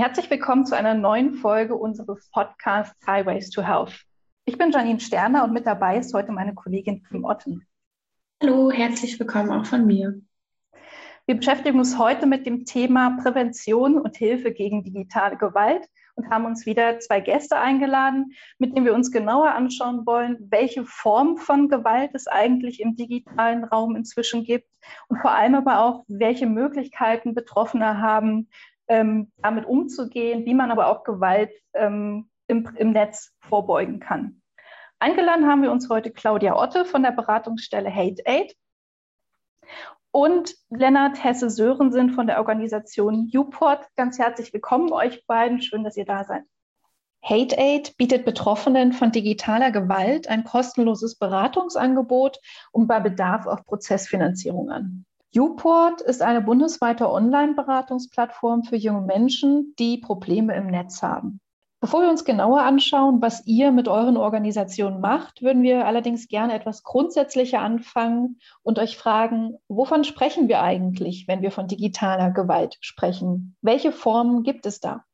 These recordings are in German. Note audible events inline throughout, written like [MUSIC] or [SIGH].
Herzlich willkommen zu einer neuen Folge unseres Podcasts Highways to Health. Ich bin Janine Sterner und mit dabei ist heute meine Kollegin Kim Otten. Hallo, herzlich willkommen auch von mir. Wir beschäftigen uns heute mit dem Thema Prävention und Hilfe gegen digitale Gewalt und haben uns wieder zwei Gäste eingeladen, mit denen wir uns genauer anschauen wollen, welche Form von Gewalt es eigentlich im digitalen Raum inzwischen gibt und vor allem aber auch, welche Möglichkeiten Betroffene haben, ähm, damit umzugehen, wie man aber auch Gewalt ähm, im, im Netz vorbeugen kann. Eingeladen haben wir uns heute Claudia Otte von der Beratungsstelle Hate Aid und Lennart Hesse-Sörensen von der Organisation Uport. Ganz herzlich willkommen euch beiden. Schön, dass ihr da seid. Hate Aid bietet Betroffenen von digitaler Gewalt ein kostenloses Beratungsangebot und bei Bedarf auch Prozessfinanzierung an. Uport ist eine bundesweite Online-Beratungsplattform für junge Menschen, die Probleme im Netz haben. Bevor wir uns genauer anschauen, was ihr mit euren Organisationen macht, würden wir allerdings gerne etwas grundsätzlicher anfangen und euch fragen, wovon sprechen wir eigentlich, wenn wir von digitaler Gewalt sprechen? Welche Formen gibt es da?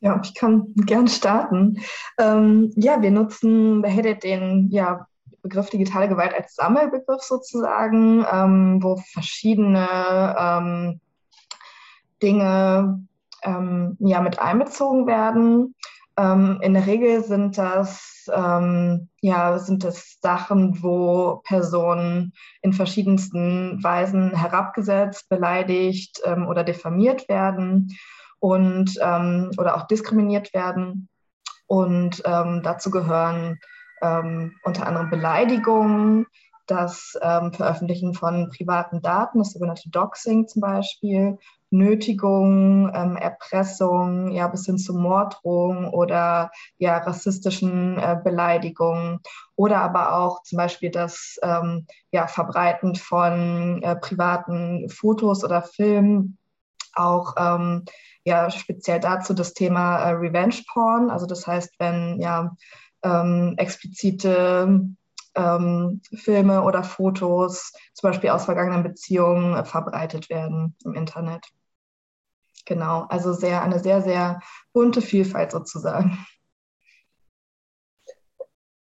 Ja, ich kann gerne starten. Ähm, ja, wir nutzen bei Headed den ja, Begriff digitale Gewalt als Sammelbegriff sozusagen, ähm, wo verschiedene ähm, Dinge ähm, ja, mit einbezogen werden. Ähm, in der Regel sind das, ähm, ja, sind das Sachen, wo Personen in verschiedensten Weisen herabgesetzt, beleidigt ähm, oder diffamiert werden und oder auch diskriminiert werden. Und dazu gehören ähm, unter anderem Beleidigungen, das Veröffentlichen von privaten Daten, das sogenannte Doxing zum Beispiel, Nötigung, ähm, Erpressung, ja, bis hin zu Morddrohungen oder ja, rassistischen äh, Beleidigungen oder aber auch zum Beispiel das ähm, ja, Verbreiten von äh, privaten Fotos oder Filmen, auch ähm, ja, speziell dazu das Thema äh, Revenge Porn, also das heißt, wenn ja ähm, explizite ähm, Filme oder Fotos, zum Beispiel aus vergangenen Beziehungen, äh, verbreitet werden im Internet. Genau, also sehr, eine sehr, sehr bunte Vielfalt sozusagen.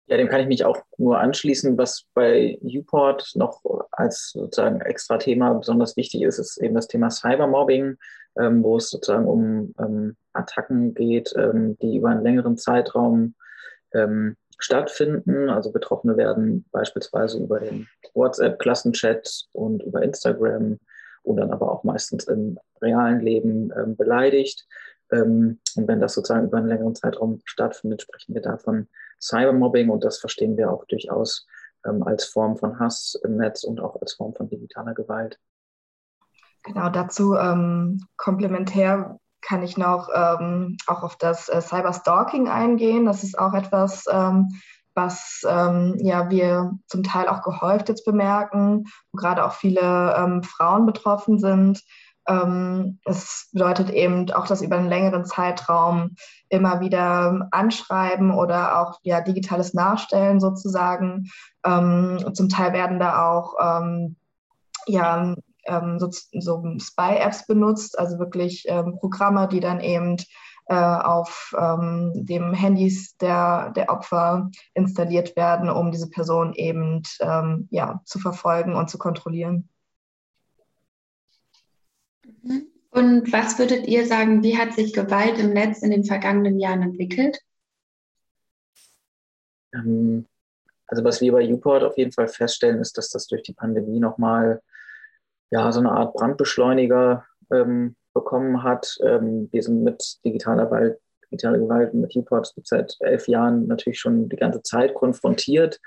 Ja, dem kann ich mich auch nur anschließen. Was bei Uport noch als sozusagen extra Thema besonders wichtig ist, ist eben das Thema Cybermobbing, ähm, wo es sozusagen um ähm, Attacken geht, ähm, die über einen längeren Zeitraum ähm, stattfinden. Also Betroffene werden beispielsweise über den WhatsApp-Klassenchat und über Instagram und dann aber auch meistens im realen Leben ähm, beleidigt. Ähm, und wenn das sozusagen über einen längeren Zeitraum stattfindet, sprechen wir da von Cybermobbing und das verstehen wir auch durchaus ähm, als Form von Hass im Netz und auch als Form von digitaler Gewalt. Genau, dazu ähm, komplementär kann ich noch ähm, auch auf das äh, Cyberstalking eingehen. Das ist auch etwas, ähm, was ähm, ja, wir zum Teil auch gehäuft jetzt bemerken, wo gerade auch viele ähm, Frauen betroffen sind. Ähm, es bedeutet eben auch, dass über einen längeren Zeitraum immer wieder Anschreiben oder auch ja, digitales Nachstellen sozusagen. Ähm, zum Teil werden da auch ja, ähm, so, so Spy-Apps benutzt, also wirklich ähm, Programme, die dann eben äh, auf ähm, dem Handys der, der Opfer installiert werden, um diese Person eben ähm, ja, zu verfolgen und zu kontrollieren. Mhm. Und was würdet ihr sagen, wie hat sich Gewalt im Netz in den vergangenen Jahren entwickelt? Ähm, also was wir bei Uport auf jeden Fall feststellen, ist, dass das durch die Pandemie nochmal ja, so eine Art Brandbeschleuniger ähm, bekommen hat. Ähm, wir sind mit digitaler Gewalt, digitaler Gewalt mit UPOT seit elf Jahren natürlich schon die ganze Zeit konfrontiert.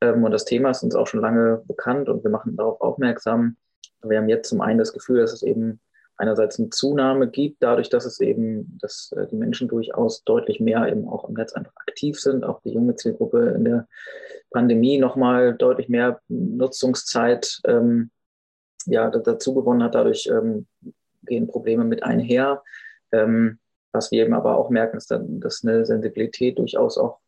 Ähm, und das Thema ist uns auch schon lange bekannt und wir machen darauf aufmerksam. Wir haben jetzt zum einen das Gefühl, dass es eben einerseits eine Zunahme gibt, dadurch, dass es eben, dass äh, die Menschen durchaus deutlich mehr eben auch im Netz einfach aktiv sind, auch die junge Zielgruppe in der Pandemie nochmal deutlich mehr Nutzungszeit ähm, ja, dazu gewonnen hat. Dadurch ähm, gehen Probleme mit einher. Ähm, was wir eben aber auch merken, ist, dann, dass eine Sensibilität durchaus auch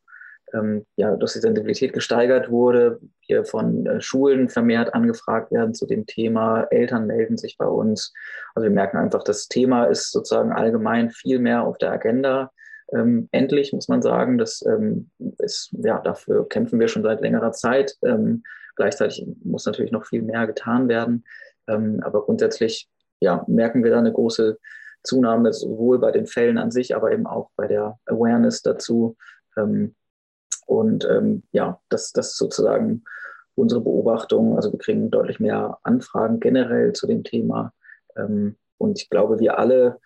ähm, ja, dass die Sensibilität gesteigert wurde, wir von äh, Schulen vermehrt angefragt werden zu dem Thema, Eltern melden sich bei uns. Also wir merken einfach, das Thema ist sozusagen allgemein viel mehr auf der Agenda. Ähm, endlich muss man sagen, das ähm, ist, ja, dafür kämpfen wir schon seit längerer Zeit. Ähm, gleichzeitig muss natürlich noch viel mehr getan werden. Ähm, aber grundsätzlich ja, merken wir da eine große Zunahme, sowohl bei den Fällen an sich, aber eben auch bei der Awareness dazu. Ähm, und ähm, ja, das, das ist sozusagen unsere Beobachtung. Also wir kriegen deutlich mehr Anfragen generell zu dem Thema. Ähm, und ich glaube, wir alle,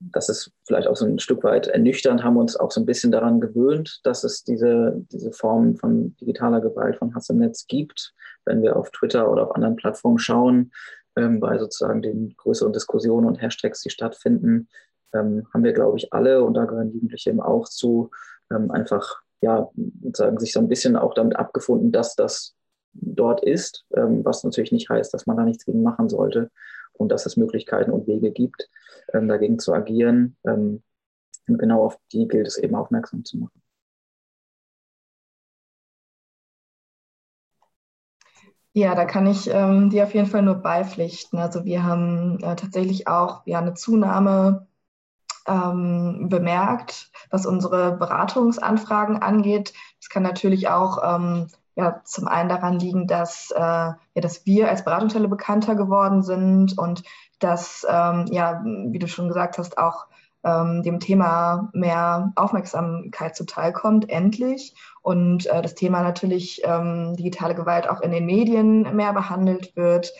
das ist vielleicht auch so ein Stück weit ernüchternd, haben uns auch so ein bisschen daran gewöhnt, dass es diese, diese Form von digitaler Gewalt, von Hass im Netz gibt. Wenn wir auf Twitter oder auf anderen Plattformen schauen, ähm, bei sozusagen den größeren Diskussionen und Hashtags, die stattfinden, ähm, haben wir, glaube ich, alle, und da gehören Jugendliche eben auch zu, ähm, einfach ja, sozusagen sich so ein bisschen auch damit abgefunden, dass das dort ist, ähm, was natürlich nicht heißt, dass man da nichts gegen machen sollte und dass es Möglichkeiten und Wege gibt, ähm, dagegen zu agieren. Ähm, und genau auf die gilt es eben aufmerksam zu machen. Ja, da kann ich ähm, dir auf jeden Fall nur beipflichten. Also wir haben äh, tatsächlich auch ja, eine Zunahme ähm, bemerkt, was unsere Beratungsanfragen angeht. Das kann natürlich auch ähm, ja, zum einen daran liegen, dass, äh, ja, dass wir als Beratungsstelle bekannter geworden sind und dass, ähm, ja, wie du schon gesagt hast, auch ähm, dem Thema mehr Aufmerksamkeit zuteilkommt, endlich. Und äh, das Thema natürlich ähm, digitale Gewalt auch in den Medien mehr behandelt wird.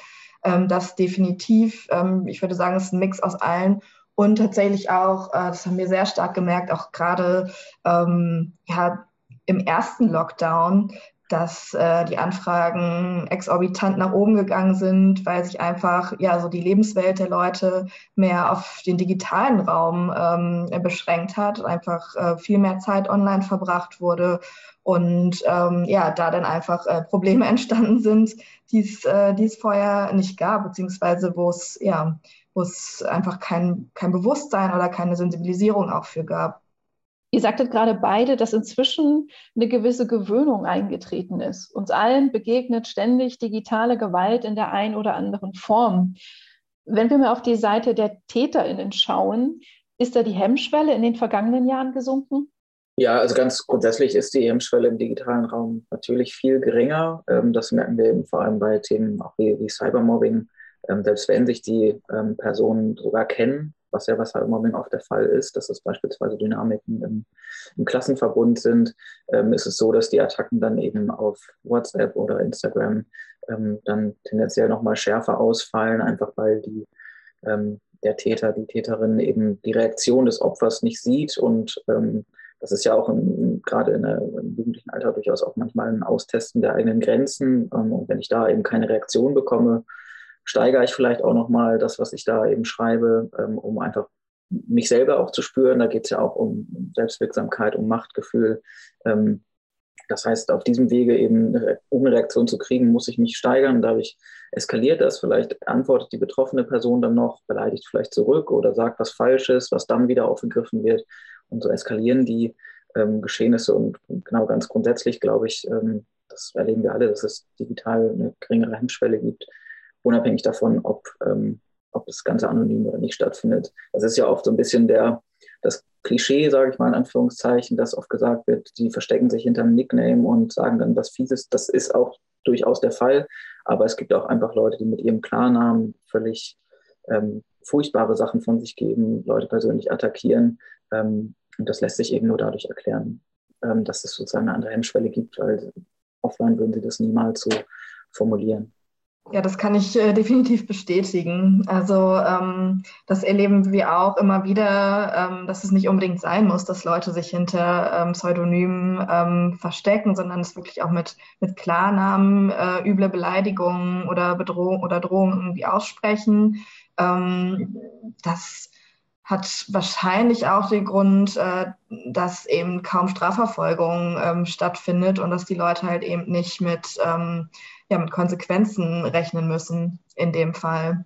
Ähm, das definitiv, ähm, ich würde sagen, ist ein Mix aus allen und tatsächlich auch, äh, das haben wir sehr stark gemerkt, auch gerade ähm, ja, im ersten Lockdown, dass äh, die Anfragen exorbitant nach oben gegangen sind, weil sich einfach ja so die Lebenswelt der Leute mehr auf den digitalen Raum ähm, beschränkt hat, einfach äh, viel mehr Zeit online verbracht wurde und ähm, ja, da dann einfach äh, Probleme [LAUGHS] entstanden sind, die äh, es vorher nicht gab, beziehungsweise wo es ja wo es einfach kein, kein Bewusstsein oder keine Sensibilisierung auch für gab. Ihr sagtet gerade beide, dass inzwischen eine gewisse Gewöhnung eingetreten ist. Uns allen begegnet ständig digitale Gewalt in der einen oder anderen Form. Wenn wir mal auf die Seite der TäterInnen schauen, ist da die Hemmschwelle in den vergangenen Jahren gesunken? Ja, also ganz grundsätzlich ist die Hemmschwelle im digitalen Raum natürlich viel geringer. Ähm, das merken wir eben vor allem bei Themen auch wie, Cybermobbing ähm, selbst wenn sich die ähm, Personen sogar kennen, was ja was halt im Moment oft der Fall ist, dass es beispielsweise Dynamiken im, im Klassenverbund sind, ähm, ist es so, dass die Attacken dann eben auf WhatsApp oder Instagram ähm, dann tendenziell nochmal schärfer ausfallen, einfach weil die, ähm, der Täter, die Täterin eben die Reaktion des Opfers nicht sieht und ähm, das ist ja auch im, gerade in der, im jugendlichen Alter durchaus auch manchmal ein Austesten der eigenen Grenzen. und wenn ich da eben keine Reaktion bekomme, steigere ich vielleicht auch nochmal das, was ich da eben schreibe, ähm, um einfach mich selber auch zu spüren. Da geht es ja auch um Selbstwirksamkeit, um Machtgefühl. Ähm, das heißt, auf diesem Wege eben, um eine Reaktion zu kriegen, muss ich mich steigern. Dadurch eskaliert das. Vielleicht antwortet die betroffene Person dann noch, beleidigt vielleicht zurück oder sagt was Falsches, was dann wieder aufgegriffen wird. Und so eskalieren die ähm, Geschehnisse. Und, genau ganz grundsätzlich glaube ich, ähm, das erleben wir alle, dass es digital eine geringere Hemmschwelle gibt, unabhängig davon, ob, ähm, ob das Ganze anonym oder nicht stattfindet. Das ist ja oft so ein bisschen der, das Klischee, sage ich mal in Anführungszeichen, dass oft gesagt wird, die verstecken sich hinter einem Nickname und sagen dann was Fieses. Das ist auch durchaus der Fall, aber es gibt auch einfach Leute, die mit ihrem Klarnamen völlig ähm, furchtbare Sachen von sich geben, Leute persönlich attackieren. Ähm, und das lässt sich eben nur dadurch erklären, ähm, dass es sozusagen eine andere Hemmschwelle gibt, weil offline würden sie das niemals so formulieren. Ja, das kann ich äh, [LAUGHS] definitiv bestätigen. Also ähm, das erleben wir auch immer wieder, ähm, dass es nicht unbedingt sein muss, dass Leute sich hinter ähm, Pseudonymen ähm, verstecken, sondern es wirklich auch mit, mit Klarnamen äh, üble Beleidigungen oder Bedrohung oder Drohungen irgendwie aussprechen. Ähm, das hat wahrscheinlich auch den Grund, äh, dass eben kaum Strafverfolgung ähm, stattfindet und dass die Leute halt eben nicht mit ja, mit Konsequenzen rechnen müssen in dem Fall.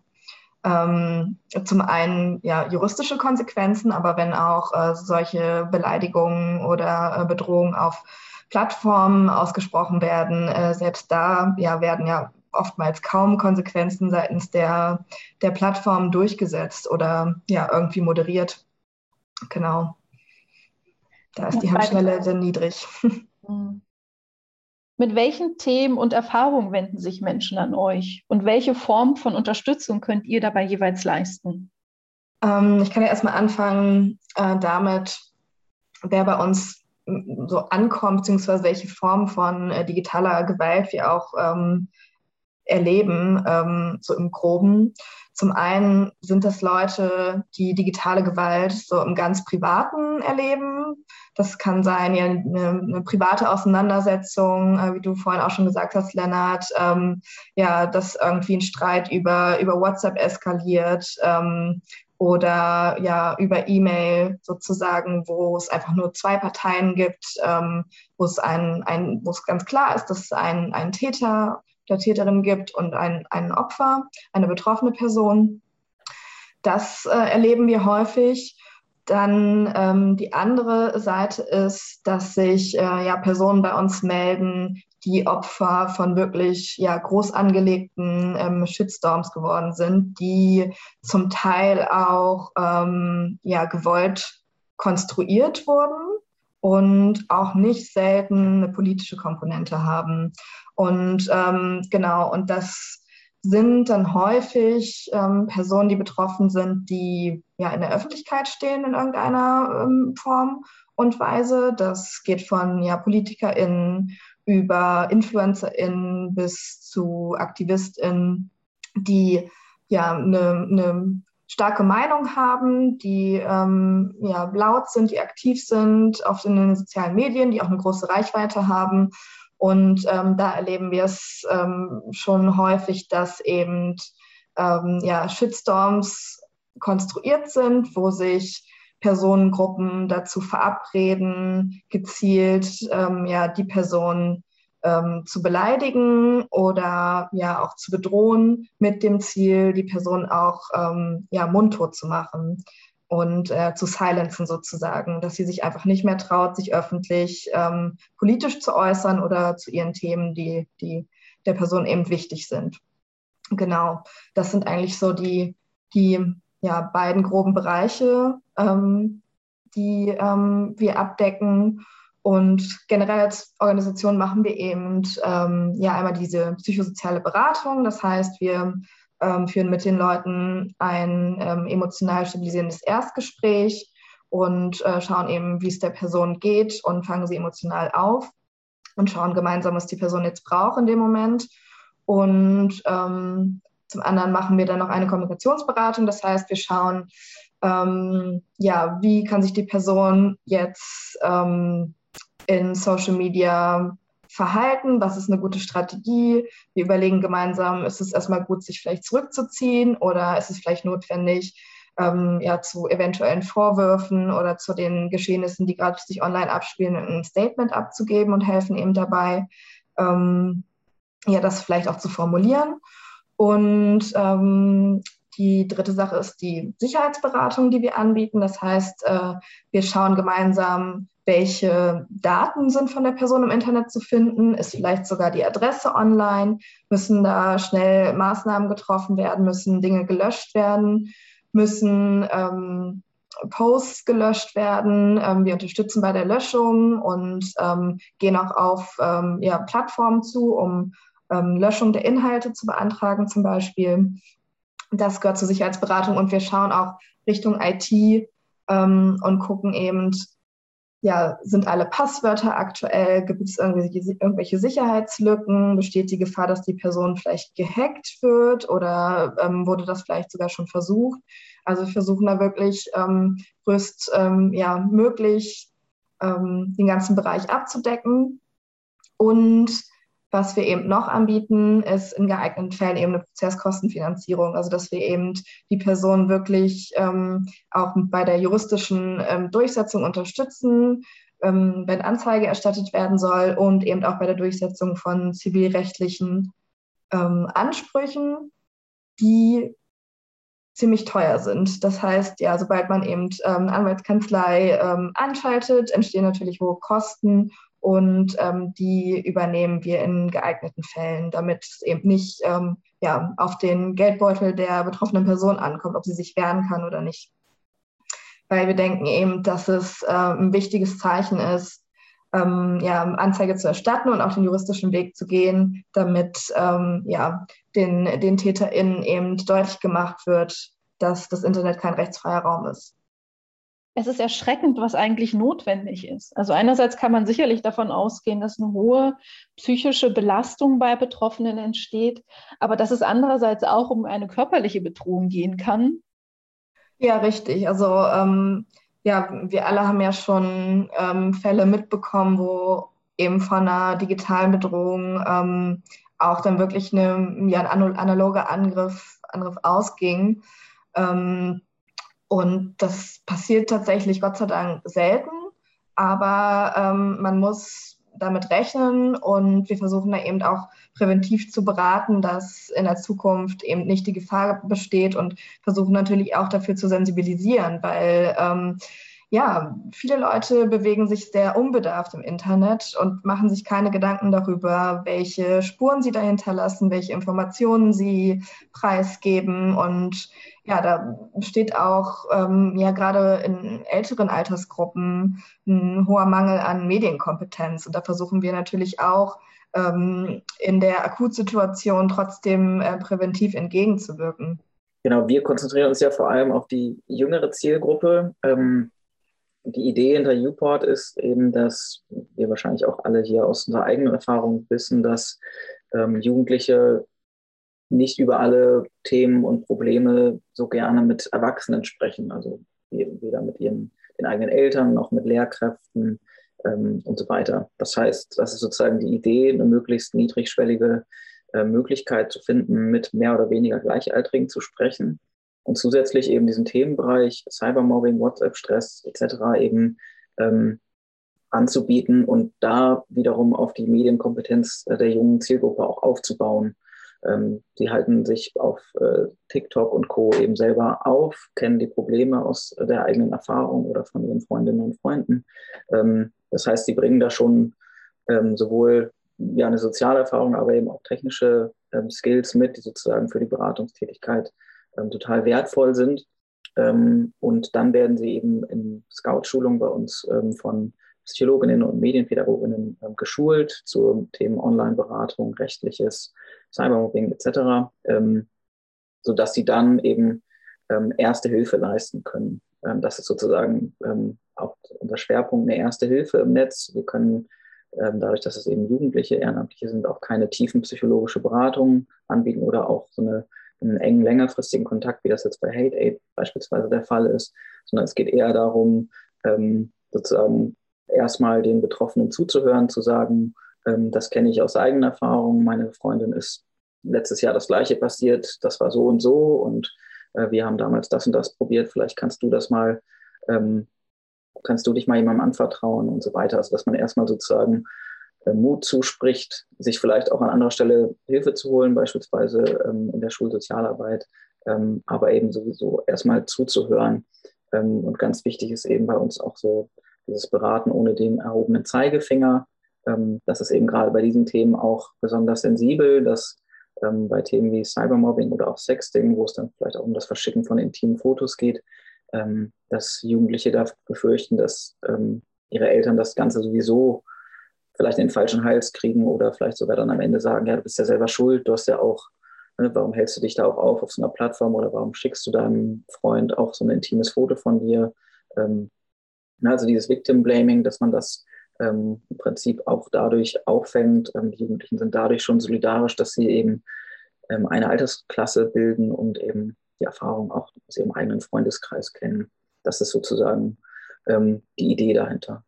Ähm, zum einen ja juristische Konsequenzen, aber wenn auch äh, solche Beleidigungen oder äh, Bedrohungen auf Plattformen ausgesprochen werden. Äh, selbst da ja, werden ja oftmals kaum Konsequenzen seitens der, der Plattform durchgesetzt oder ja irgendwie moderiert. Genau. Da ist die Hemmschwelle sehr niedrig. [LAUGHS] Mhm. Mit welchen Themen und Erfahrungen wenden sich Menschen an euch? Und welche Form von Unterstützung könnt ihr dabei jeweils leisten? Ähm, ich kann ja erstmal anfangen äh, damit, wer bei uns so ankommt, beziehungsweise welche Form von äh, digitaler Gewalt wir auch ähm, erleben, ähm, so im Groben. Zum einen sind das Leute, die digitale Gewalt so im ganz Privaten erleben. Das kann sein ja, eine, eine private Auseinandersetzung, äh, wie du vorhin auch schon gesagt hast, Lennart. Ähm, ja, dass irgendwie ein Streit über, über WhatsApp eskaliert ähm, oder ja über E-Mail sozusagen, wo es einfach nur zwei Parteien gibt, ähm, wo es ein, ein, wo es ganz klar ist, dass ein, ein Täter der Täterin gibt und ein, ein Opfer, eine betroffene Person. Das äh, erleben wir häufig. Dann ähm, die andere Seite ist, dass sich äh, ja Personen bei uns melden, die Opfer von wirklich ja groß angelegten ähm, Shitstorms geworden sind, die zum Teil auch ähm, ja gewollt konstruiert wurden und auch nicht selten eine politische Komponente haben. Und ähm, genau, und das sind dann häufig ähm, Personen, die betroffen sind, die ja in der Öffentlichkeit stehen in irgendeiner ähm, Form und Weise. Das geht von ja, PolitikerInnen über InfluencerInnen bis zu AktivistInnen, die ja eine, eine starke Meinung haben, die ähm, ja, laut sind, die aktiv sind, oft in den sozialen Medien, die auch eine große Reichweite haben. Und ähm, da erleben wir es ähm, schon häufig, dass eben ähm, ja, Shitstorms konstruiert sind, wo sich Personengruppen dazu verabreden, gezielt ähm, ja, die Person ähm, zu beleidigen oder ja auch zu bedrohen mit dem Ziel, die Person auch ähm, ja, mundtot zu machen und äh, zu silenzen sozusagen, dass sie sich einfach nicht mehr traut, sich öffentlich ähm, politisch zu äußern oder zu ihren Themen, die, die der Person eben wichtig sind. Genau, das sind eigentlich so die, die ja, beiden groben Bereiche, ähm, die ähm, wir abdecken. Und generell als Organisation machen wir eben ähm, ja einmal diese psychosoziale Beratung. Das heißt, wir ähm, führen mit den Leuten ein ähm, emotional stabilisierendes Erstgespräch und äh, schauen eben, wie es der Person geht und fangen sie emotional auf und schauen gemeinsam, was die Person jetzt braucht in dem Moment. Und ähm, zum anderen machen wir dann noch eine Kommunikationsberatung. Das heißt, wir schauen, ähm, ja, wie kann sich die Person jetzt ähm, in Social Media verhalten, was ist eine gute Strategie. Wir überlegen gemeinsam, ist es erstmal gut, sich vielleicht zurückzuziehen oder ist es vielleicht notwendig, ähm, ja, zu eventuellen Vorwürfen oder zu den Geschehnissen, die gerade sich online abspielen, ein Statement abzugeben und helfen eben dabei, ähm, ja, das vielleicht auch zu formulieren. Und ähm, die dritte Sache ist die Sicherheitsberatung, die wir anbieten. Das heißt, äh, wir schauen gemeinsam, welche Daten sind von der Person im Internet zu finden, ist vielleicht sogar die Adresse online, müssen da schnell Maßnahmen getroffen werden, müssen Dinge gelöscht werden, müssen ähm, Posts gelöscht werden. Ähm, wir unterstützen bei der Löschung und ähm, gehen auch auf ähm, ja, Plattformen zu, um ähm, Löschung der Inhalte zu beantragen zum Beispiel. Das gehört zur Sicherheitsberatung und wir schauen auch Richtung IT ähm, und gucken eben, ja, sind alle Passwörter aktuell? Gibt es irgendwelche, Sicherheitslücken? Besteht die Gefahr, dass die Person vielleicht gehackt wird oder ähm, wurde das vielleicht sogar schon versucht? Also wir versuchen da wirklich ähm, größt ähm, ja, möglich ähm, den ganzen Bereich abzudecken. Und was wir eben noch anbieten, ist in geeigneten Fällen eben eine Prozesskostenfinanzierung, also dass wir eben die Person wirklich ähm, auch bei der juristischen ähm, Durchsetzung unterstützen, ähm, wenn Anzeige erstattet werden soll und eben auch bei der Durchsetzung von zivilrechtlichen ähm, Ansprüchen, die ziemlich teuer sind. Das heißt, ja, sobald man eben ähm, Anwaltskanzlei ähm, anschaltet, entstehen natürlich hohe Kosten und ähm, die übernehmen wir in geeigneten Fällen, damit es eben nicht ähm, ja, auf den Geldbeutel der betroffenen Person ankommt, ob sie sich wehren kann oder nicht. Weil wir denken eben, dass es äh, ein wichtiges Zeichen ist, ähm, ja, Anzeige zu erstatten und auch den juristischen Weg zu gehen, damit ähm, ja, den, den TäterInnen eben deutlich gemacht wird, dass das Internet kein rechtsfreier Raum ist es ist erschreckend, was eigentlich notwendig ist. Also einerseits kann man sicherlich davon ausgehen, dass eine hohe psychische Belastung bei Betroffenen entsteht, aber dass es andererseits auch um eine körperliche Bedrohung gehen kann. Ja, richtig. Also ähm, ja, wir alle haben ja schon ähm, Fälle mitbekommen, wo eben von einer digitalen Bedrohung ähm, auch dann wirklich eine, ja, ein analoger Angriff, Angriff ausging. Ähm, und das passiert tatsächlich Gott sei Dank selten, aber ähm, man muss damit rechnen und wir versuchen da eben auch präventiv zu beraten, dass in der Zukunft eben nicht die Gefahr besteht und versuchen natürlich auch dafür zu sensibilisieren, weil ähm, ja, viele Leute bewegen sich sehr unbedarft im Internet und machen sich keine Gedanken darüber, welche Spuren sie dahinter lassen, welche Informationen sie preisgeben und ja, da besteht auch ähm, ja gerade in älteren Altersgruppen ein hoher Mangel an Medienkompetenz. Und da versuchen wir natürlich auch ähm, in der Akutsituation trotzdem äh, präventiv entgegenzuwirken. Genau, wir konzentrieren uns ja vor allem auf die jüngere Zielgruppe. Ähm, die Idee hinter Uport ist eben, dass wir wahrscheinlich auch alle hier aus unserer eigenen Erfahrung wissen, dass ähm, Jugendliche nicht über alle Themen und Probleme so gerne mit Erwachsenen sprechen, also weder mit ihren den eigenen Eltern noch mit Lehrkräften ähm, und so weiter. Das heißt, das ist sozusagen die Idee, eine möglichst niedrigschwellige äh, Möglichkeit zu finden, mit mehr oder weniger Gleichaltrigen zu sprechen und zusätzlich eben diesen Themenbereich Cybermobbing, WhatsApp-Stress etc. eben ähm, anzubieten und da wiederum auf die Medienkompetenz der jungen Zielgruppe auch aufzubauen ähm, die halten sich auf äh, TikTok und Co. eben selber auf, kennen die Probleme aus der eigenen Erfahrung oder von ihren Freundinnen und Freunden. Ähm, das heißt, sie bringen da schon ähm, sowohl ja, eine soziale Erfahrung, aber eben auch technische ähm, Skills mit, die sozusagen für die Beratungstätigkeit ähm, total wertvoll sind. Ähm, und dann werden sie eben in Scout-Schulungen bei uns von Psychologinnen und Medienpädagoginnen geschult zu Themen Online-Beratung, rechtliches, Cybermobbing etc., ähm, sodass sie dann eben ähm, erste Hilfe leisten können. Ähm, das ist sozusagen ähm, auch unser Schwerpunkt, eine erste Hilfe im Netz. Wir können ähm, dadurch, dass es eben Jugendliche, Ehrenamtliche sind, auch keine tiefen psychologische Beratung anbieten oder auch so eine, einen engen, längerfristigen Kontakt, wie das jetzt bei Hate Aid beispielsweise der Fall ist, sondern es geht eher darum, ähm, sozusagen erstmal den Betroffenen zuzuhören, zu sagen, ähm, das kenne ich aus eigener Erfahrung. Meine Freundin ist letztes Jahr das Gleiche passiert. Das war so und so und äh, wir haben damals das und das probiert. Vielleicht kannst du das mal, ähm, kannst du dich mal jemandem anvertrauen und so weiter. Also, dass man erstmal sozusagen Mut zuspricht, sich vielleicht auch an anderer Stelle Hilfe zu holen, beispielsweise ähm, in der Schulsozialarbeit, ähm, aber eben sowieso erstmal zuzuhören. Ähm, und ganz wichtig ist eben bei uns auch so dieses Beraten ohne den erhobenen Zeigefinger. Das ist eben gerade bei diesen Themen auch besonders sensibel, dass bei Themen wie Cybermobbing oder auch Sexting, wo es dann vielleicht auch um das Verschicken von intimen Fotos geht, dass Jugendliche da befürchten, dass ihre Eltern das Ganze sowieso vielleicht den falschen Hals kriegen oder vielleicht sogar dann am Ende sagen, ja, du bist ja selber schuld, du hast ja auch, ne, warum hältst du dich da auch auf auf so einer Plattform oder warum schickst du deinem Freund auch so ein intimes Foto von dir? Ähm, also dieses Victim Blaming, dass man das ähm, im Prinzip auch dadurch auffängt. Ähm, die Jugendlichen sind dadurch schon solidarisch, dass sie eben ähm, eine Altersklasse bilden und eben die Erfahrung auch aus ihrem eigenen Freundeskreis kennen. Das ist sozusagen ähm, die Idee dahinter.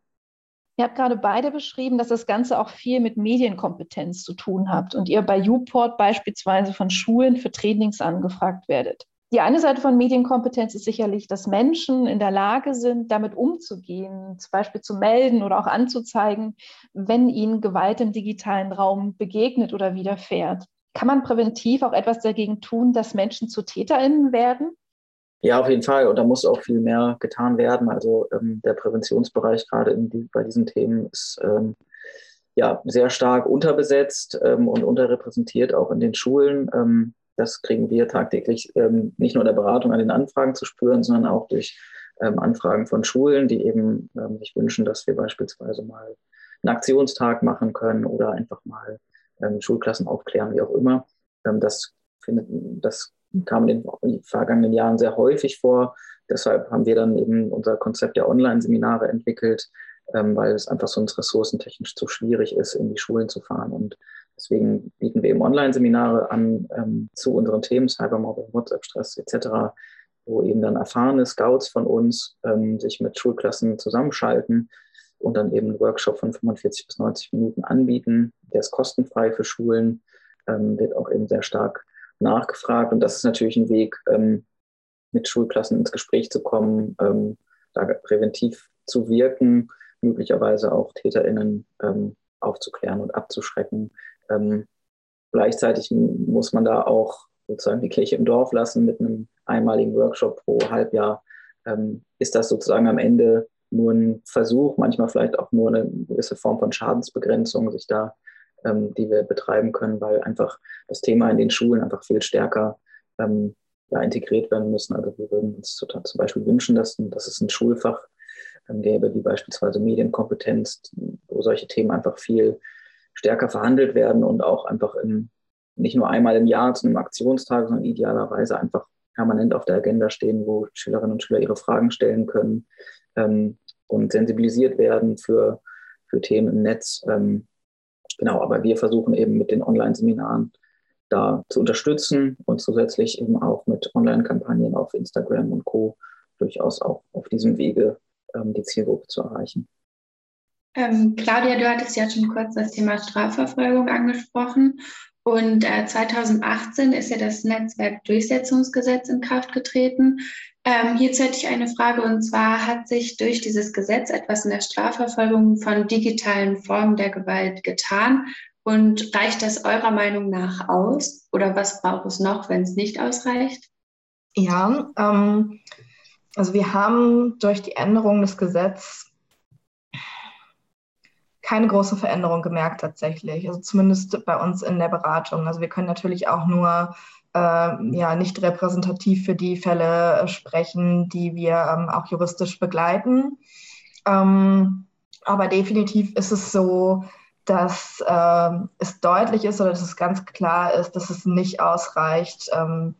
Ihr habt gerade beide beschrieben, dass das Ganze auch viel mit Medienkompetenz zu tun habt und ihr bei Uport beispielsweise von Schulen für Trainings angefragt werdet. Die eine Seite von Medienkompetenz ist sicherlich, dass Menschen in der Lage sind, damit umzugehen, zum Beispiel zu melden oder auch anzuzeigen, wenn ihnen Gewalt im digitalen Raum begegnet oder widerfährt. Kann man präventiv auch etwas dagegen tun, dass Menschen zu TäterInnen werden? Ja, auf jeden Fall. Und da muss auch viel mehr getan werden. Also ähm, der Präventionsbereich gerade die, bei diesen Themen ist ähm, ja, sehr stark unterbesetzt ähm, und unterrepräsentiert, auch in den Schulen. Ähm, das kriegen wir tagtäglich ähm, nicht nur in der Beratung an den Anfragen zu spüren, sondern auch durch ähm, Anfragen von Schulen, die eben ähm, sich wünschen, dass wir beispielsweise mal einen Aktionstag machen können oder einfach mal ähm, Schulklassen aufklären, wie auch immer. das, findet, das kam in den vergangenen Jahren sehr häufig vor. Deshalb haben wir dann eben unser Konzept der Online-Seminare entwickelt, ähm, weil es einfach sonst ressourcentechnisch zu schwierig ist, in die Schulen zu fahren. Und deswegen bieten wir eben Online-Seminare an ähm, zu unseren Themen, Cybermobbing, WhatsApp-Stress etc., wo eben dann erfahrene Scouts von uns ähm, sich mit Schulklassen zusammenschalten und dann eben einen Workshop von 45 bis 90 Minuten anbieten. Der ist kostenfrei für Schulen, ähm, wird auch eben sehr stark nachgefragt. Und das ist natürlich ein Weg, ähm, mit Schulklassen ins Gespräch zu kommen, ähm, da präventiv zu wirken möglicherweise auch TäterInnen ähm, aufzuklären und abzuschrecken. Ähm, gleichzeitig muss man da auch sozusagen die Kirche im Dorf lassen mit einem einmaligen Workshop pro Halbjahr. Ähm, ist das sozusagen am Ende nur ein Versuch, manchmal vielleicht auch nur eine gewisse Form von Schadensbegrenzung, sich da, ähm, die wir betreiben können, weil einfach das Thema in den Schulen einfach viel stärker ähm, ja, integriert werden müssen. Also wir würden uns zum Beispiel wünschen, dass, dass es ein Schulfach gäbe, wie beispielsweise Medienkompetenz, wo solche Themen einfach viel stärker verhandelt werden und auch einfach im, nicht nur einmal im Jahr zu einem Aktionstag, sondern idealerweise einfach permanent auf der Agenda stehen, wo Schülerinnen und Schüler ihre Fragen stellen können ähm, und sensibilisiert werden für, für Themen im Netz. Ähm, genau, aber wir versuchen eben mit den Online-Seminaren da zu unterstützen und zusätzlich eben auch mit Online-Kampagnen auf Instagram und Co. durchaus auch auf diesem Wege ähm, die Zielgruppe zu erreichen. Ähm, Claudia, du hattest ja schon kurz das Thema Strafverfolgung angesprochen. Und äh, 2018 ist ja das Netzwerkdurchsetzungsgesetz in Kraft getreten. Ähm, hierzu hätte ich eine Frage und zwar hat sich durch dieses Gesetz etwas in der Strafverfolgung von digitalen Formen der Gewalt getan und reicht das eurer Meinung nach aus oder was braucht es noch, wenn es nicht ausreicht? Ja, ähm, also wir haben durch die Änderung des Gesetzes keine große Veränderung gemerkt tatsächlich. Also zumindest bei uns in der Beratung. Also wir können natürlich auch nur ja nicht repräsentativ für die Fälle sprechen, die wir ähm, auch juristisch begleiten. Ähm, aber definitiv ist es so, dass äh, es deutlich ist oder dass es ganz klar ist, dass es nicht ausreicht, ähm,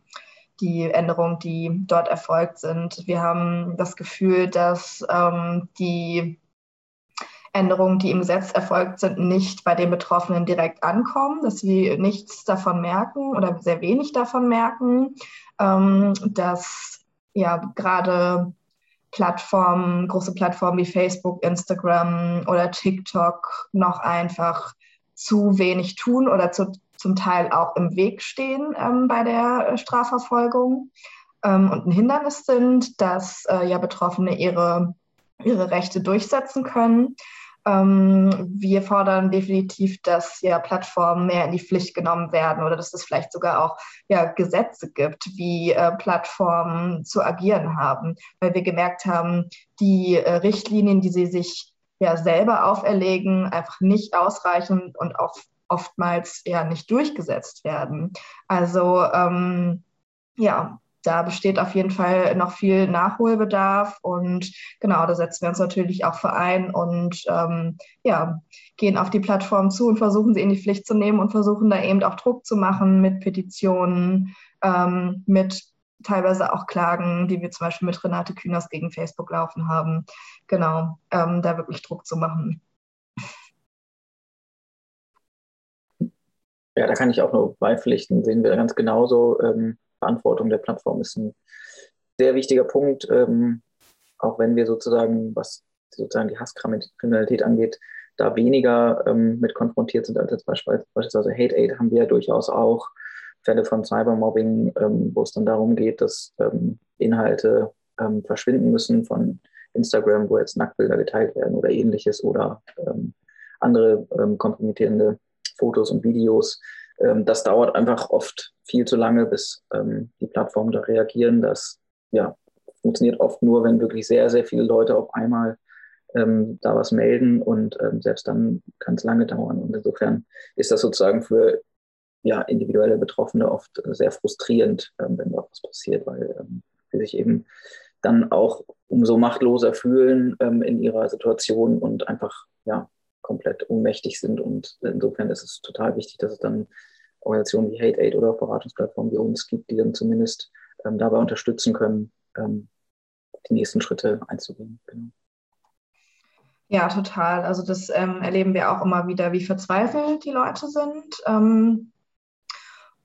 die Änderungen, die dort erfolgt sind. Wir haben das Gefühl, dass ähm, die Änderungen, die im Gesetz erfolgt sind, nicht bei den Betroffenen direkt ankommen, dass sie nichts davon merken oder sehr wenig davon merken, ähm, dass ja gerade Plattformen, große Plattformen wie Facebook, Instagram oder TikTok noch einfach zu wenig tun oder zu zum Teil auch im Weg stehen ähm, bei der Strafverfolgung ähm, und ein Hindernis sind, dass äh, ja Betroffene ihre, ihre Rechte durchsetzen können. Ähm, wir fordern definitiv, dass ja Plattformen mehr in die Pflicht genommen werden oder dass es vielleicht sogar auch ja, Gesetze gibt, wie äh, Plattformen zu agieren haben, weil wir gemerkt haben, die äh, Richtlinien, die sie sich ja selber auferlegen, einfach nicht ausreichen und auch oftmals ja nicht durchgesetzt werden. Also ähm, ja, da besteht auf jeden Fall noch viel Nachholbedarf und genau, da setzen wir uns natürlich auch für ein und ähm, ja, gehen auf die Plattform zu und versuchen sie in die Pflicht zu nehmen und versuchen da eben auch Druck zu machen mit Petitionen, ähm, mit teilweise auch Klagen, die wir zum Beispiel mit Renate Kühners gegen Facebook laufen haben. Genau, ähm, da wirklich Druck zu machen. Ja, da kann ich auch nur beipflichten, sehen wir ganz genauso. Ähm, Verantwortung der Plattform ist ein sehr wichtiger Punkt, ähm, auch wenn wir sozusagen, was sozusagen die Hasskriminalität angeht, da weniger ähm, mit konfrontiert sind als jetzt beispielsweise Hate Aid haben wir ja durchaus auch Fälle von Cybermobbing, ähm, wo es dann darum geht, dass ähm, Inhalte ähm, verschwinden müssen von Instagram, wo jetzt Nacktbilder geteilt werden oder ähnliches oder ähm, andere kompromittierende Fotos und Videos. Ähm, das dauert einfach oft viel zu lange, bis ähm, die Plattformen da reagieren. Das ja, funktioniert oft nur, wenn wirklich sehr, sehr viele Leute auf einmal ähm, da was melden und ähm, selbst dann kann es lange dauern. Und insofern ist das sozusagen für ja, individuelle Betroffene oft sehr frustrierend, ähm, wenn dort was passiert, weil ähm, sie sich eben dann auch umso machtloser fühlen in ihrer Situation und einfach ja, komplett ohnmächtig sind. Und insofern ist es total wichtig, dass es dann Organisationen wie Hate Aid oder Beratungsplattformen wie uns gibt, die dann zumindest ähm, dabei unterstützen können, ähm, die nächsten Schritte einzugehen. Genau. Ja, total. Also das ähm, erleben wir auch immer wieder, wie verzweifelt die Leute sind. Ähm,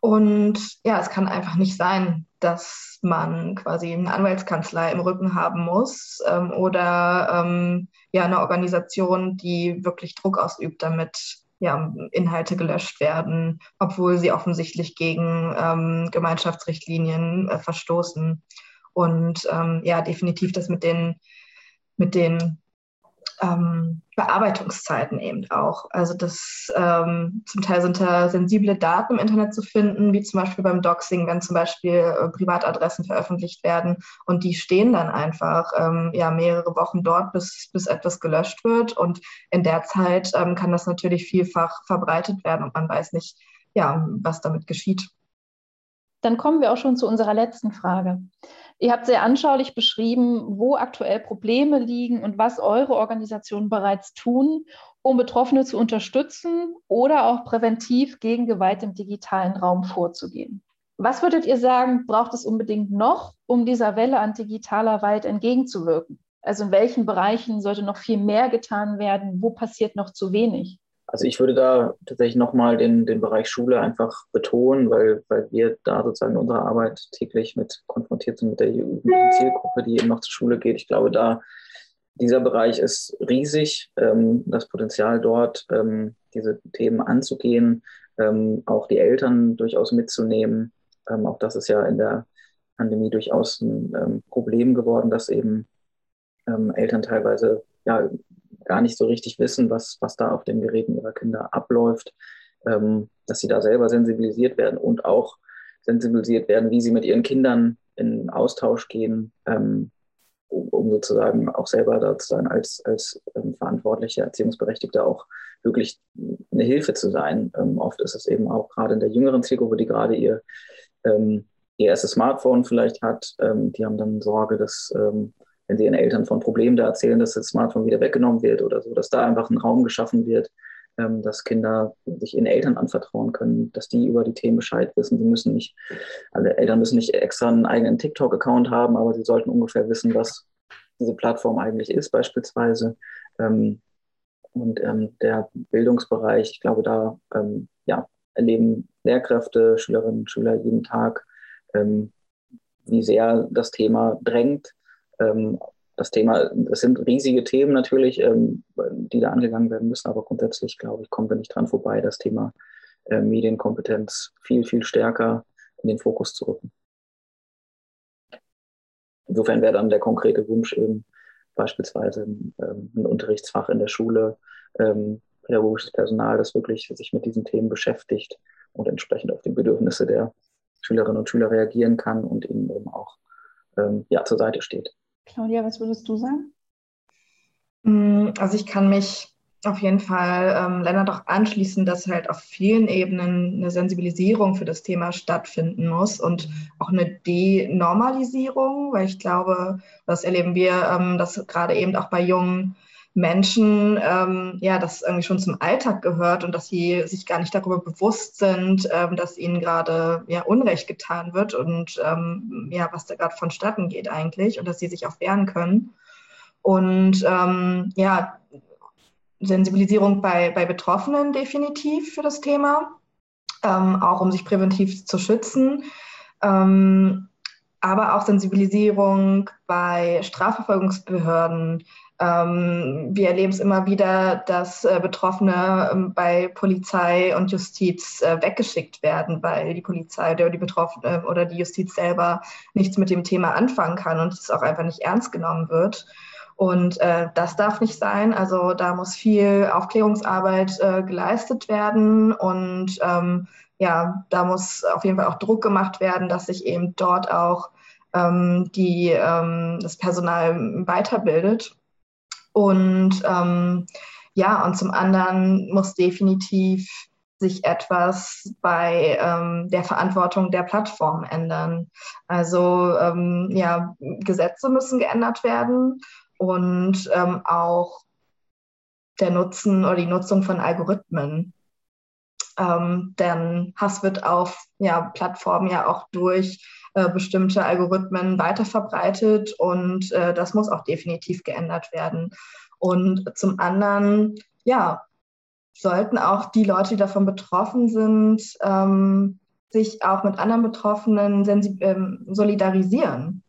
und ja, es kann einfach nicht sein, dass man quasi eine Anwaltskanzlei im Rücken haben muss ähm, oder ähm, ja eine Organisation, die wirklich Druck ausübt, damit ja, Inhalte gelöscht werden, obwohl sie offensichtlich gegen ähm, Gemeinschaftsrichtlinien äh, verstoßen. Und ähm, ja, definitiv das mit den, mit den ähm, Bearbeitungszeiten eben auch. Also das ähm, zum Teil sind da sensible Daten im Internet zu finden, wie zum Beispiel beim Doxing, wenn zum Beispiel äh, Privatadressen veröffentlicht werden und die stehen dann einfach ähm, ja mehrere Wochen dort, bis, bis etwas gelöscht wird. Und in der Zeit ähm, kann das natürlich vielfach verbreitet werden und man weiß nicht, ja, was damit geschieht. Dann kommen wir auch schon zu unserer letzten Frage. Ihr habt sehr anschaulich beschrieben, wo aktuell Probleme liegen und was eure Organisationen bereits tun, um Betroffene zu unterstützen oder auch präventiv gegen Gewalt im digitalen Raum vorzugehen. Was würdet ihr sagen, braucht es unbedingt noch, um dieser Welle an digitaler Gewalt entgegenzuwirken? Also in welchen Bereichen sollte noch viel mehr getan werden? Wo passiert noch zu wenig? Also ich würde da tatsächlich nochmal den, den Bereich Schule einfach betonen, weil, weil wir da sozusagen in unserer Arbeit täglich mit konfrontiert sind mit der jugendlichen Zielgruppe, die eben noch zur Schule geht. Ich glaube, da dieser Bereich ist riesig. Ähm, das Potenzial dort, ähm, diese Themen anzugehen, ähm, auch die Eltern durchaus mitzunehmen. Ähm, auch das ist ja in der Pandemie durchaus ein ähm, Problem geworden, dass eben ähm, Eltern teilweise ja, gar nicht so richtig wissen, was, was da auf den Geräten ihrer Kinder abläuft, ähm, dass sie da selber sensibilisiert werden und auch sensibilisiert werden, wie sie mit ihren Kindern in Austausch gehen, ähm, um, um, sozusagen auch selber da zu sein, als, als ähm, verantwortliche Erziehungsberechtigte auch wirklich eine Hilfe zu sein. Ähm, oft ist es eben auch gerade in der jüngeren Zielgruppe, die gerade ihr, ähm, ihr erstes Smartphone vielleicht hat, ähm, die haben dann Sorge, dass wenn sie ihren Eltern von Problemen da erzählen, dass das Smartphone wieder weggenommen wird oder so, dass da einfach ein Raum geschaffen wird, ähm, dass Kinder sich ihren Eltern anvertrauen können, dass die über die Themen Bescheid wissen. Sie müssen nicht, also Eltern müssen nicht extra einen eigenen TikTok-Account haben, aber sie sollten ungefähr wissen, was diese Plattform eigentlich ist, beispielsweise. Ähm, und ähm, der Bildungsbereich, ich glaube, da ähm, ja, erleben Lehrkräfte, Schülerinnen und Schüler jeden Tag, ähm, wie sehr das Thema drängt das Thema, das sind riesige Themen natürlich, ähm, die da angegangen werden müssen, aber grundsätzlich, glaube ich, kommen wir nicht dran vorbei, das Thema äh, Medienkompetenz viel, viel stärker in den Fokus zu rücken. Insofern wäre dann der konkrete Wunsch eben beispielsweise ähm, ein Unterrichtsfach in der Schule, ähm, pädagogisches Personal, das wirklich sich mit diesen Themen beschäftigt und entsprechend auf die Bedürfnisse der Schülerinnen und Schüler reagieren kann und ihnen eben auch ähm, ja, zur Seite steht. Claudia, was würdest du sagen? Mm, also ich kann mich auf jeden Fall ähm, Lennart auch anschließen, dass halt auf vielen Ebenen eine Sensibilisierung für das Thema stattfinden muss und auch eine Denormalisierung, weil ich glaube, das erleben wir, ähm, dass gerade eben auch bei jungen Menschen, ähm, ja, das irgendwie schon zum Alltag gehört und dass sie sich gar nicht darüber bewusst sind, ähm, dass ihnen gerade ja Unrecht getan wird und ähm, ja, was da gerade vonstatten geht eigentlich und dass sie sich auch wehren können. Und ähm, ja, Sensibilisierung bei, bei Betroffenen definitiv für das Thema, ähm, auch um sich präventiv zu schützen. Ähm, aber auch Sensibilisierung bei Strafverfolgungsbehörden, wir erleben es immer wieder, dass äh, Betroffene ähm, bei Polizei und Justiz äh, weggeschickt werden, weil die Polizei oder die Betroffene oder die Justiz selber nichts mit dem Thema anfangen kann und es auch einfach nicht ernst genommen wird. Und äh, das darf nicht sein. Also da muss viel Aufklärungsarbeit äh, geleistet werden und ähm, ja, da muss auf jeden Fall auch Druck gemacht werden, dass sich eben dort auch ähm, die, ähm, das Personal weiterbildet Und ähm, ja, und zum anderen muss definitiv sich etwas bei ähm, der Verantwortung der Plattform ändern. Also ähm, ja, Gesetze müssen geändert werden und ähm, auch der Nutzen oder die Nutzung von Algorithmen. Ähm, denn Hass wird auf ja, Plattformen ja auch durch äh, bestimmte Algorithmen weiterverbreitet und äh, das muss auch definitiv geändert werden. Und zum anderen, ja, sollten auch die Leute, die davon betroffen sind, ähm, sich auch mit anderen Betroffenen ähm, solidarisieren.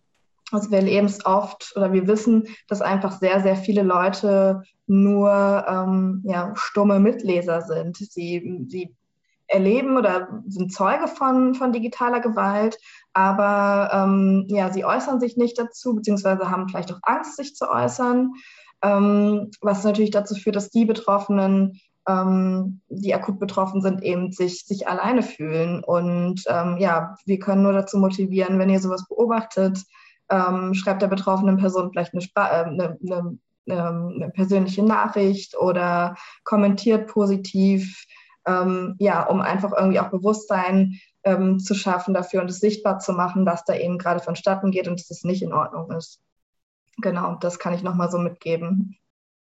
Also wir erleben es oft oder wir wissen, dass einfach sehr, sehr viele Leute nur ähm, ja, stumme Mitleser sind. Sie, sie erleben oder sind Zeuge von, von digitaler Gewalt, aber ähm, ja, sie äußern sich nicht dazu, beziehungsweise haben vielleicht auch Angst, sich zu äußern, ähm, was natürlich dazu führt, dass die Betroffenen, ähm, die akut betroffen sind, eben sich, sich alleine fühlen. Und ähm, ja, wir können nur dazu motivieren, wenn ihr sowas beobachtet, ähm, schreibt der betroffenen Person vielleicht eine, äh, eine, eine, ähm, eine, persönliche Nachricht oder kommentiert positiv, ähm, ja, um einfach irgendwie auch Bewusstsein ähm, zu schaffen dafür und es sichtbar zu machen, was da eben gerade vonstatten geht und dass es nicht in Ordnung ist. Genau, das kann ich nochmal so mitgeben.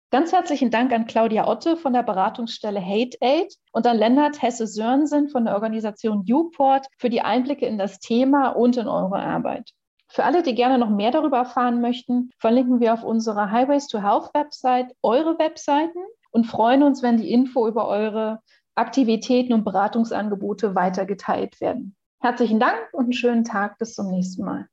Ganz herzlichen Dank an Claudia Otte von der Beratungsstelle Hate Aid und an Lennart Hesse-Sörensen von der Organisation Uport für die Einblicke in das Thema und in eure Arbeit. Für alle, die gerne noch mehr darüber erfahren möchten, verlinken wir auf unserer Highways to Health Website eure Webseiten und freuen uns, wenn die Info über eure Aktivitäten und Beratungsangebote weitergeteilt werden. Herzlichen Dank und einen schönen Tag. Bis zum nächsten Mal.